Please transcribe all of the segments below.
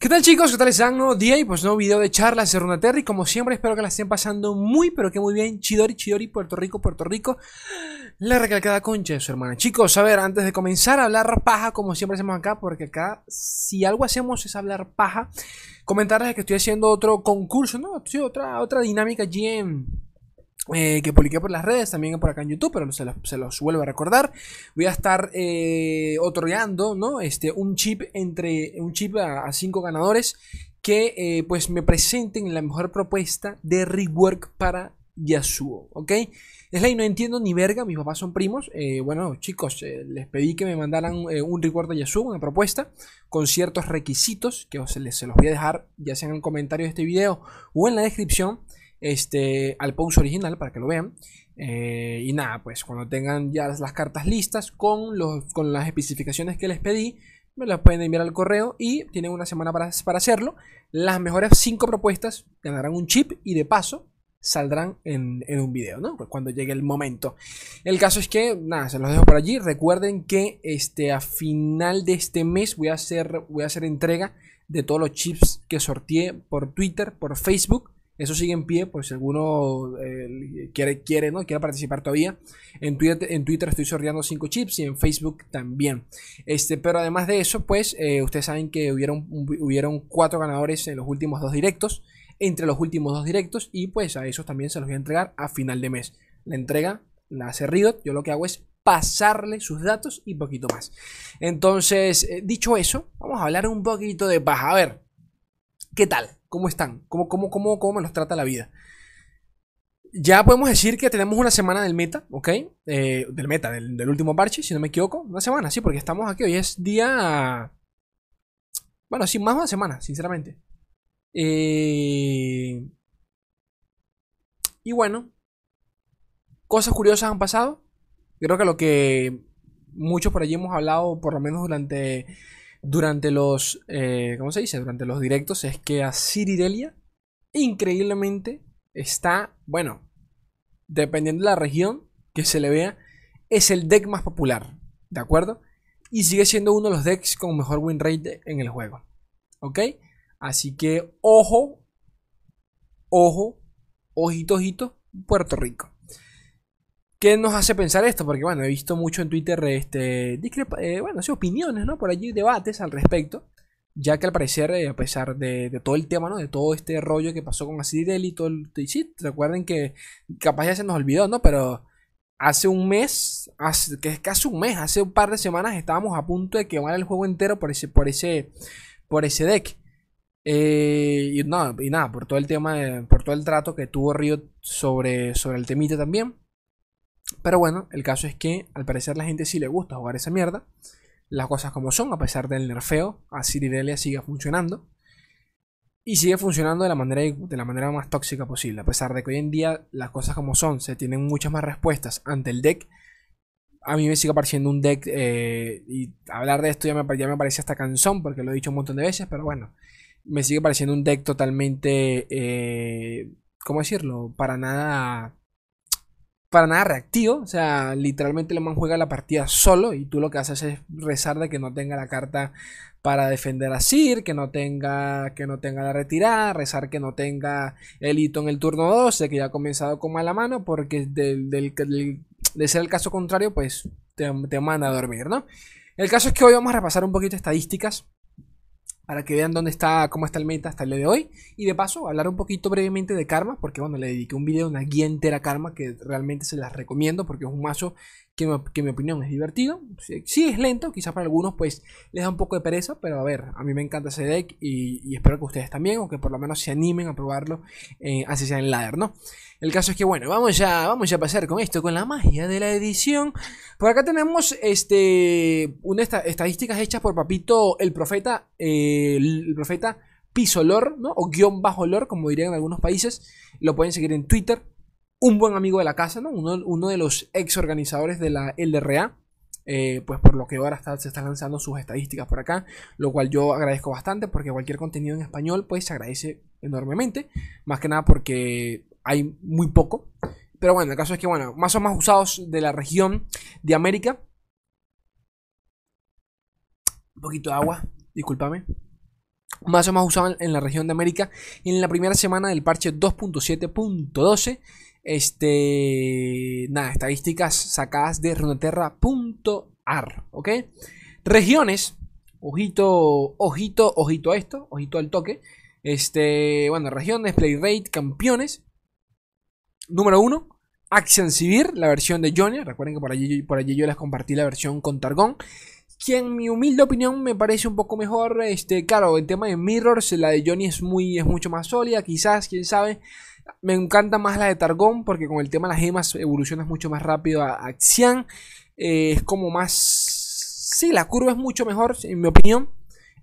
¿Qué tal chicos? ¿Qué tal están? Nuevo día y pues nuevo video de charlas de Runaterra y como siempre espero que la estén pasando muy pero que muy bien Chidori, Chidori, Puerto Rico, Puerto Rico La recalcada concha de su hermana Chicos, a ver, antes de comenzar a hablar paja como siempre hacemos acá Porque acá si algo hacemos es hablar paja Comentarles que estoy haciendo otro concurso, ¿no? Sí, otra, otra dinámica allí en eh, que publiqué por las redes, también por acá en YouTube, pero se los, se los vuelvo a recordar. Voy a estar eh, otorgando ¿no? este, un chip entre un chip a, cinco ganadores que eh, pues me presenten la mejor propuesta de rework para Yasuo, ¿ok? Es la y no entiendo ni verga, mis papás son primos. Bueno, chicos, les pedí que me mandaran un rework de Yasuo, una propuesta, con ciertos requisitos que les, se los voy a dejar ya sea en el comentario de este video o en la descripción este, al post original para que lo vean. Eh, y nada, pues cuando tengan ya las cartas listas con, los, con las especificaciones que les pedí, me las pueden enviar al correo y tienen una semana para, para hacerlo. Las mejores 5 propuestas ganarán un chip y de paso saldrán en, un video, ¿no? Pues cuando llegue el momento. El caso es que, nada, se los dejo por allí. Recuerden que este, a final de este mes voy a hacer, voy a hacer entrega de todos los chips que sorteé por Twitter, por Facebook eso sigue en pie, por si alguno eh, quiere, quiere, ¿no? quiere participar todavía. En Twitter, en Twitter estoy sorteando 5 chips y en Facebook también. Este, pero además de eso, pues eh, ustedes saben que hubieron, hubieron 4 ganadores en los últimos dos directos. Entre los últimos dos directos. Y pues a esos también se los voy a entregar a final de mes. La entrega la hace Riot. Yo lo que hago es pasarle sus datos y poquito más. Entonces, eh, dicho eso, vamos a hablar un poquito de paja. A ver, ¿qué tal? ¿Cómo están? ¿Cómo, cómo, cómo, cómo me los trata la vida? Ya podemos decir que tenemos una semana del meta, ¿ok? Eh, del meta, del, último parche, si no me equivoco. Una semana, sí, porque estamos aquí. Hoy es día. Bueno, sí, más de una semana, sinceramente. Eh, y bueno, cosas curiosas han pasado. Creo que lo que muchos por allí hemos hablado, por lo menos durante durante los, eh, ¿cómo se dice? Durante los directos es que a Ciridelia increíblemente está, bueno, dependiendo de la región que se le vea, es el deck más popular, ¿de acuerdo? Y sigue siendo uno de los decks con mejor win rate en el juego, ¿ok? Así que ojo, ojo, ojito, ojito, Puerto Rico. ¿Qué nos hace pensar esto? Porque bueno, he visto mucho en Twitter este, eh, bueno, opiniones, ¿no? Por allí debates al respecto. Ya que al parecer, eh, a pesar de, todo el tema, ¿no? De todo este rollo que pasó con Acidel y todo el... Y sí, recuerden que capaz ya se nos olvidó, ¿no? Pero hace un mes, hace, que es casi un mes, hace un par de semanas estábamos a punto de quemar el juego entero por ese, por ese, por ese deck. Eh, y, no, y nada, por todo el tema, por todo el trato que tuvo Riot sobre, sobre el temite también. Pero bueno, el caso es que al parecer la gente sí le gusta jugar esa mierda. Las cosas como son, a pesar del nerfeo, a Ciridelia sigue funcionando. Y sigue funcionando de la, manera, de la manera más tóxica posible. A pesar de que hoy en día las cosas como son, se tienen muchas más respuestas ante el deck. A mí me sigue pareciendo un deck. Eh, y hablar de esto ya me, ya me parece hasta cansón, porque lo he dicho un montón de veces. Pero bueno, me sigue pareciendo un deck totalmente. Eh, ¿Cómo decirlo? Para nada para nada reactivo. O sea, literalmente le man juega la partida solo y tú lo que haces es rezar de que no tenga la carta para defender a Sir, que no tenga, que no tenga la retirada, rezar que no tenga el hito en el turno 12, que ya ha comenzado con mala mano, porque del, de ser el caso contrario, pues te, te manda a dormir, ¿no? El caso es que hoy vamos a repasar un poquito estadísticas para que vean dónde está, cómo está el meta hasta el día de hoy. Y de paso, hablar un poquito brevemente de Karma, porque bueno, le dediqué un video, una guía entera a Karma, que realmente se las recomiendo, porque es un mazo que, mi opinión es divertido. Sí, es lento, quizás para algunos pues les da un poco de pereza, pero a ver, a mí me encanta ese deck y, espero que ustedes también, o que por lo menos se animen a probarlo, eh, así sea en ladder, ¿no? El caso es que bueno, vamos ya, vamos ya a pasar con esto, con la magia de la edición. Por acá tenemos este unas estadísticas hechas por Papito el Profeta, el, Profeta Pisolor, ¿no? O guion bajo lor, como dirían en algunos países. Lo pueden seguir en Twitter. Un buen amigo de la casa, ¿no? Uno, de los ex organizadores de la LRA. Eh, pues por lo que ahora se están lanzando sus estadísticas por acá, lo cual yo agradezco bastante porque cualquier contenido en español pues se agradece enormemente, más que nada porque hay muy poco. Pero bueno, el caso es que, bueno, más o más usados de la región de América. Un poquito de agua, discúlpame. más o más usado en la región de América en la primera semana del parche 2.7.12. Este, nada, estadísticas sacadas de runeterra.ar, ¿ok? Regiones, ojito, ojito, ojito a esto, ojito al toque. Este, bueno, regiones, play rate, campeones. Número 1, Action Civil, la versión de Johnny. Recuerden que por allí, yo les compartí la versión con Targón que en mi humilde opinión me parece un poco mejor. Este, claro, en tema de mirrors, la de Johnny es muy es mucho más sólida, quizás, quién sabe. Me encanta más la de Targón porque con el tema de las gemas evolucionas mucho más rápido a, a eh, es como más... Sí, la curva es mucho mejor, en mi opinión.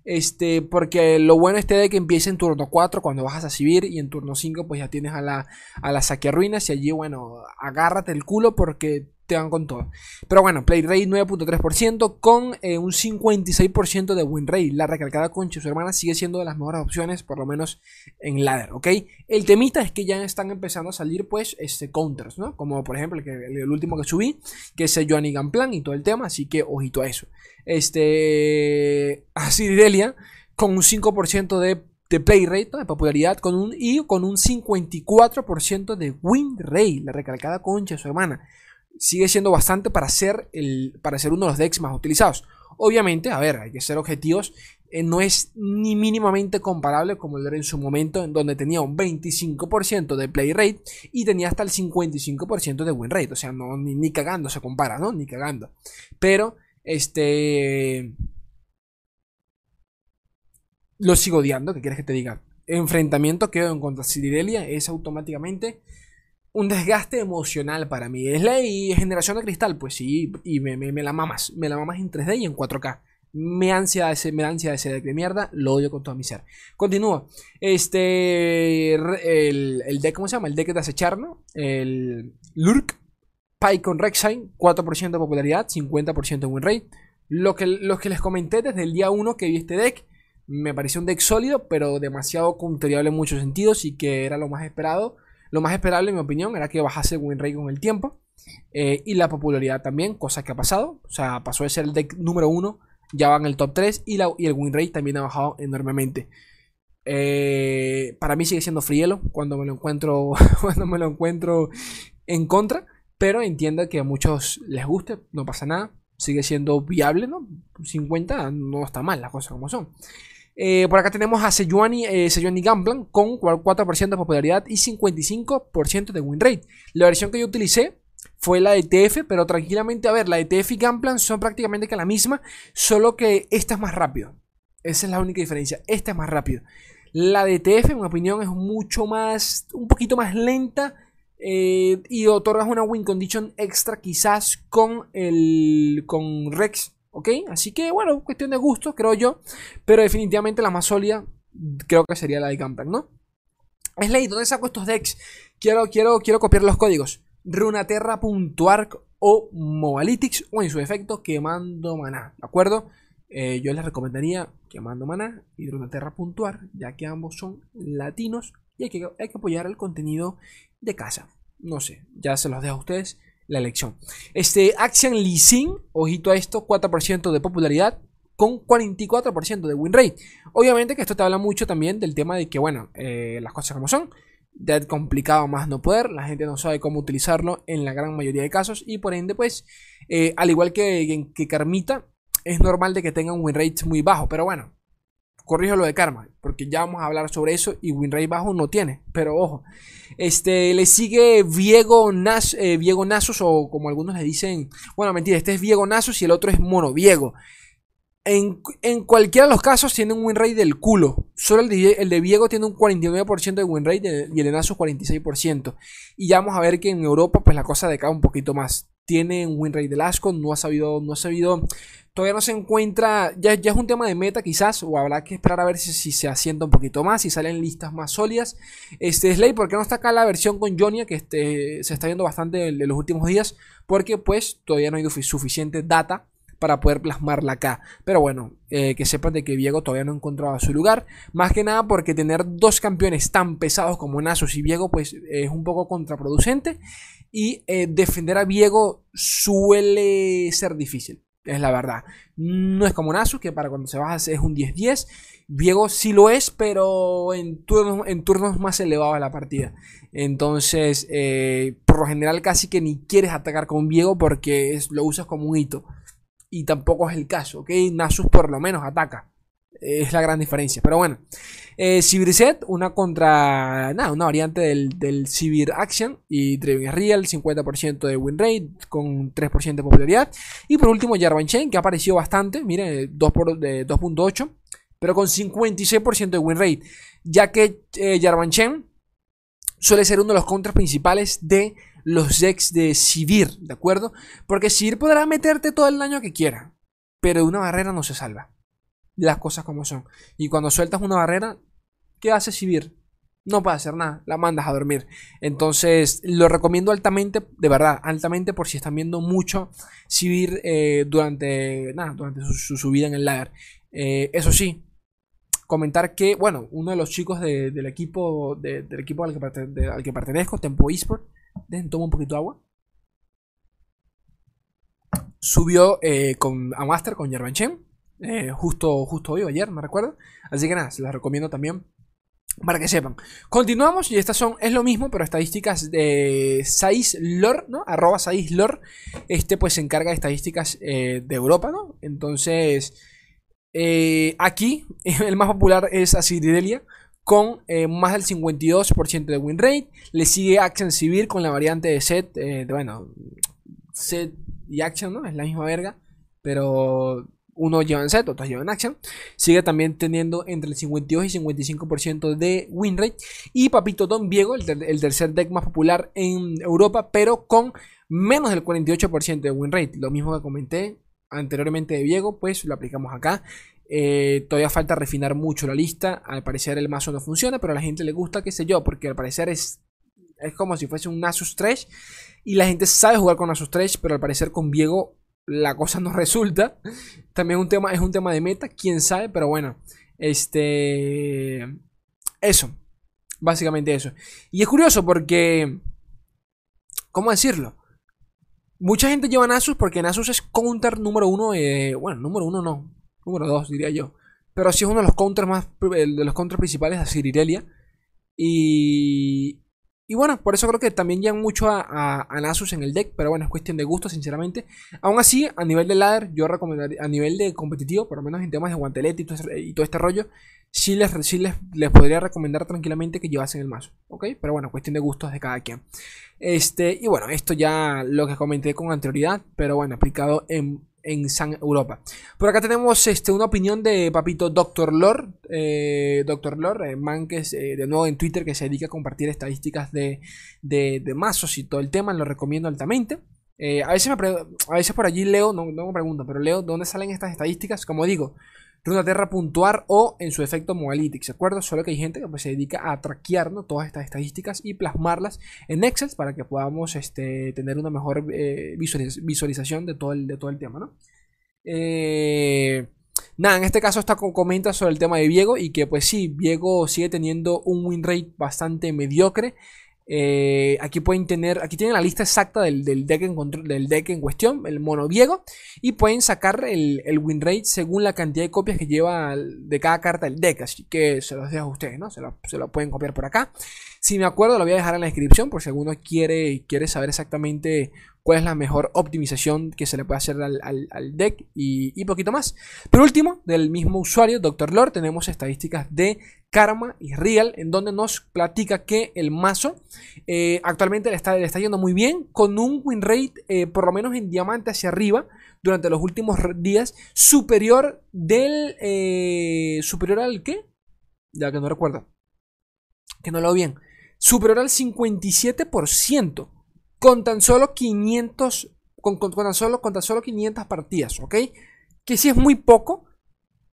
Este, porque lo bueno este de que empieza en turno 4 cuando bajas a Civir y en turno 5 pues ya tienes a la, a la ruinas y allí bueno, agárrate el culo porque te van con todo. Pero bueno, play rate 9.3% con eh, un 56% de win rate. La recalcada concha su hermana sigue siendo de las mejores opciones, por lo menos en ladder, ¿ok? El temita es que ya están empezando a salir, pues, este, counters, ¿no? Como por ejemplo el, último que subí, que es el Johnny Gunplan y todo el tema, así que ojito a eso. Este, así Delia, con un 5% de de play rate, de popularidad, con un, y con un 54% de win rate, la recalcada concha su hermana sigue siendo bastante para ser, el, para ser uno de los decks más utilizados. Obviamente, a ver, hay que ser objetivos. Eh, no es ni mínimamente comparable como el era en su momento, en donde tenía un 25% de play rate y tenía hasta el 55% de win rate. O sea, no, ni, cagando se compara, ¿no? Ni cagando. Pero, este. Lo sigo odiando, ¿qué quieres que te diga? Enfrentamiento que en contra Ciridelia es automáticamente un desgaste emocional para mí. Es la generación de cristal, pues sí, y me, la mamas, me la mamas en 3D y en 4K. Me ansia ese, me ansia ese deck de mierda, lo odio con todo mi ser. Continúo. Este. El, el, deck, ¿cómo se llama? El deck de acechar, ¿no? El Lurk. Pike con Rek'Sai, 4% de popularidad, 50% de win rate. Lo que, lo que les comenté desde el día 1 que vi este deck, me pareció un deck sólido, pero demasiado counteriable en muchos sentidos y que era lo más esperado lo más esperable, en mi opinión, era que bajase el win rate con el tiempo. Eh, y la popularidad también, cosa que ha pasado. O sea, pasó de ser el deck número uno, ya va en el top 3 y, la, y el win rate también ha bajado enormemente. Eh, para mí sigue siendo frielo cuando me lo encuentro cuando me lo encuentro en contra, pero entiendo que a muchos les guste, no pasa nada, sigue siendo viable, ¿no? 50 no está mal, las cosas como son. Eh, por acá tenemos a Sejuani, eh, Gamblan con 4% de popularidad y 55% de win rate. La versión que yo utilicé fue la de TF, pero tranquilamente, a ver, la de TF y Gamblan son prácticamente que la misma, solo que esta es más rápido. Esa es la única diferencia, esta es más rápido. La de TF, en mi opinión, es mucho más, un poquito más lenta eh, y otorgas una win condition extra quizás con el, con Rex ¿Ok? Así que bueno, cuestión de gusto, creo yo. Pero definitivamente la más sólida creo que sería la de Camper, ¿no? Es ¿dónde saco estos decks? Quiero, quiero, quiero copiar los códigos. Runaterra.arc o Mobalytics o en su efecto quemando maná, ¿de acuerdo? Eh, yo les recomendaría quemando maná y Runaterra.arc, ya que ambos son latinos y hay que, hay que apoyar el contenido de casa. No sé, ya se los dejo a ustedes la elección. Este, Action Leasing, ojito a esto, 4% de popularidad con 44% de win rate. Obviamente que esto te habla mucho también del tema de que, bueno, eh, las cosas como son. Dead complicado más no poder, la gente no sabe cómo utilizarlo en la gran mayoría de casos y por ende pues, eh, al igual que, que Carmita, es normal de que tenga un win rate muy bajo, pero bueno, corrijo lo de Karma, porque ya vamos a hablar sobre eso y Winray bajo no tiene, pero ojo. Este, le sigue Viego, Nas, eh, Nasus o como algunos le dicen, bueno, mentira, este es Viego Nasus y el otro es Mono Viego. En, cualquiera de los casos tiene un win del culo. Solo el de, Viego tiene un 49% de win y el de Nasus 46%. Y ya vamos a ver que en Europa pues la cosa decae un poquito más. Tiene un win rate del asco, no ha sabido, no ha sabido todavía no se encuentra, ya, ya, es un tema de meta quizás, o habrá que esperar a ver si, se asienta un poquito más, si salen listas más sólidas. Este Slay, ¿por qué no está acá la versión con Jonia, que este, se está viendo bastante en, los últimos días? Porque pues todavía no hay suficiente data para poder plasmarla acá. Pero bueno, eh, que sepan de que Viego todavía no ha encontrado su lugar. Más que nada porque tener dos campeones tan pesados como Nasus y Viego pues es un poco contraproducente. Y eh, defender a Viego suele ser difícil Es la verdad. No es como Nasus, que para cuando se baja es un 10-10. Viego sí lo es, pero en turnos, en turnos más elevados de la partida. Entonces, eh, por lo general casi que ni quieres atacar con Viego porque lo usas como un hito. Y tampoco es el caso, ¿ok? Nasus por lo menos ataca. Es la gran diferencia. Pero bueno. Eh, Set, una contra. Nada, una variante del, del Action. Y Driving Real, 50% de win rate. Con 3% de popularidad. Y por último, Jarvan Chain, que ha aparecido bastante. Mire, 2.8. Pero con 56% de win rate. Ya que eh, Jarvan Chain suele ser uno de los contras principales de los decks de Sivir, ¿de acuerdo? Porque Sivir podrá meterte todo el daño que quiera, pero de una barrera no se salva las cosas como son. Y cuando sueltas una barrera, ¿qué hace Sivir? No puede hacer nada, la mandas a dormir. Entonces, lo recomiendo altamente, de verdad, altamente por si están viendo mucho Sivir eh, durante, nada, durante su, subida en el ladder. Eh, eso sí, comentar que, bueno, uno de los chicos del equipo, del equipo al que, al que pertenezco, Tempo Esport, dejen toma un poquito de agua. Subió eh, con, a Master con Yerban Chen. Eh, justo, justo hoy o ayer, me recuerdo. Así que nada, se las recomiendo también para que sepan. Continuamos y estas son, es lo mismo, pero estadísticas de Lore, ¿no? Arroba Lore. Este pues se encarga de estadísticas eh, de Europa, ¿no? Entonces, eh, aquí el más popular es Asiridelia con más del 52% de win rate. Le sigue Action Civil con la variante de set, bueno, set y Action, ¿no? Es la misma verga, pero uno lleva en set, otros llevan action. Sigue también teniendo entre el 52 y 55% de win rate. Y Papito Don Diego, el, tercer deck más popular en Europa, pero con menos del 48% de win rate. Lo mismo que comenté anteriormente de Diego, pues lo aplicamos acá. Eh, todavía falta refinar mucho la lista. Al parecer el mazo no funciona, pero a la gente le gusta, qué sé yo, porque al parecer es, es como si fuese un Nasus Trash. Y la gente sabe jugar con Nasus Trash, pero al parecer con Diego la cosa no resulta. También un tema, es un tema de meta, quién sabe, pero bueno. Este. Eso. Básicamente eso. Y es curioso porque. ¿Cómo decirlo? Mucha gente lleva Nasus porque Nasus es counter número uno. bueno, número uno no. Número dos, diría yo. Pero sí es uno de los counters más. De los counters principales de Cirirelia. Y. Y bueno, por eso creo que también llegan mucho a, Nasus en el deck, pero bueno, es cuestión de gusto, sinceramente. Aún así, a nivel de ladder, yo recomendaría, a nivel de competitivo, por lo menos en temas de guantelete y todo, este rollo, sí, les, les, podría recomendar tranquilamente que llevasen el mazo, ¿ok? Pero bueno, cuestión de gustos de cada quien. Este, y bueno, esto ya lo que comenté con anterioridad, pero bueno, aplicado en en San Europa. Por acá tenemos este, una opinión de papito Dr. Lore. Eh, Dr. Lore, eh, man que es eh, de nuevo en Twitter que se dedica a compartir estadísticas de, de, mazos y todo el tema. Lo recomiendo altamente. a, veces me a veces por allí leo, no, no me pregunto, pero leo dónde salen estas estadísticas. Como digo, Runaterra puntuar o en su efecto Moalytics, ¿de acuerdo? Solo que hay gente que pues, se dedica a traquear todas estas estadísticas y plasmarlas en Excel para que podamos este, tener una mejor eh, visualización de todo el, de todo el tema, ¿no? Eh, nada, en este caso está comenta sobre el tema de Viego y que pues sí, Viego sigue teniendo un win rate bastante mediocre. Eh, aquí pueden tener, aquí tienen la lista exacta del, deck, en del deck en cuestión, el mono Diego, y pueden sacar el, win rate según la cantidad de copias que lleva de cada carta el deck. Así que se los dejo a ustedes, ¿no? Se lo, se lo, pueden copiar por acá. Si me acuerdo, lo voy a dejar en la descripción por si alguno quiere, quiere saber exactamente cuál es la mejor optimización que se le puede hacer al, deck y, poquito más. Por último, del mismo usuario, Dr. Lord, tenemos estadísticas de Karma y Real, en donde nos platica que el mazo eh, actualmente le está, le está, yendo muy bien, con un win rate, eh, por lo menos en diamante hacia arriba, durante los últimos días, superior del... Eh, ¿Superior al qué? Ya que no recuerdo. Que no lo veo bien. Superior al 57% con tan solo 500, con, tan solo, con tan solo 500 partidas, ¿ok? Que sí es muy poco,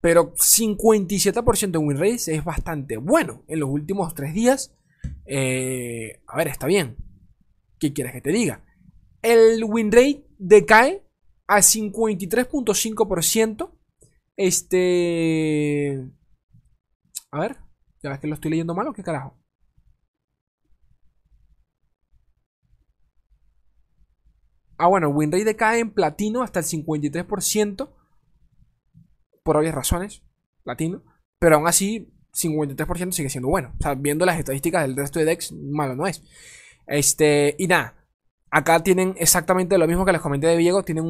pero 57% de win rate es bastante bueno en los últimos 3 días. Eh, a ver, está bien. ¿Qué quieres que te diga? El win rate decae a 53.5%. Este... A ver, ya ves que lo estoy leyendo mal o qué carajo. Ah, bueno, win rate decae en platino hasta el 53%. Por obvias razones. Platino. Pero aún así, 53% sigue siendo bueno. O sea, viendo las estadísticas del resto de decks, malo no es. Este, y nada. Acá tienen exactamente lo mismo que les comenté de Diego. Tienen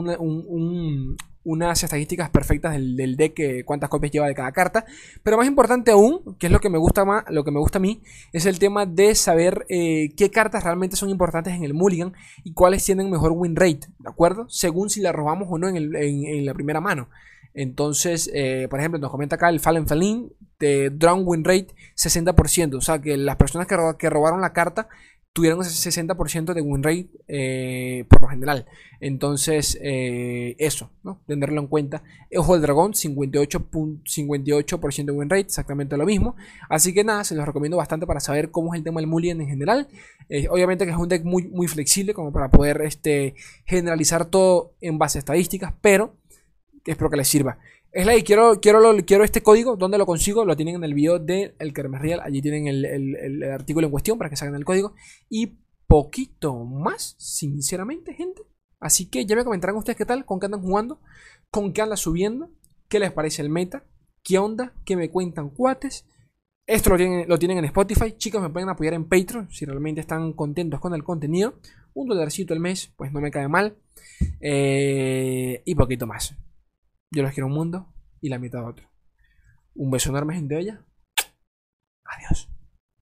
unas estadísticas perfectas del, deck, cuántas copias lleva de cada carta. Pero más importante aún, que es lo que me gusta más, lo que me gusta a mí, es el tema de saber eh, qué cartas realmente son importantes en el Mulligan y cuáles tienen mejor win rate, ¿de acuerdo? Según si la robamos o no en, la primera mano. Entonces, eh, por ejemplo, nos comenta acá el Fallen Felin de Drown Win Rate 60%. O sea que las personas que robaron la carta tuvieron ese 60% de win rate eh, por lo general. Entonces, eh, eso, ¿no? Tenerlo en cuenta. Ojo del dragón, 58%, 58 de win rate, exactamente lo mismo. Así que nada, se los recomiendo bastante para saber cómo es el tema del Mulligan en general. Eh, obviamente que es un deck muy, muy flexible, como para poder este, generalizar todo en base a estadísticas, pero espero que les sirva. Es la quiero, quiero, quiero este código. ¿Dónde lo consigo? Lo tienen en el video de El Kermes Real. Allí tienen el, artículo en cuestión para que salgan el código. Y poquito más, sinceramente, gente. Así que ya me comentarán ustedes qué tal, con qué andan jugando, con qué andan subiendo, qué les parece el meta, qué onda, qué me cuentan cuates. Esto lo tienen, lo tienen en Spotify. Chicos, me pueden apoyar en Patreon si realmente están contentos con el contenido. Un dolarcito al mes, pues no me cae mal. Eh, y poquito más. Yo los quiero un mundo y la mitad otro. Un beso enorme, gente bella. Adiós.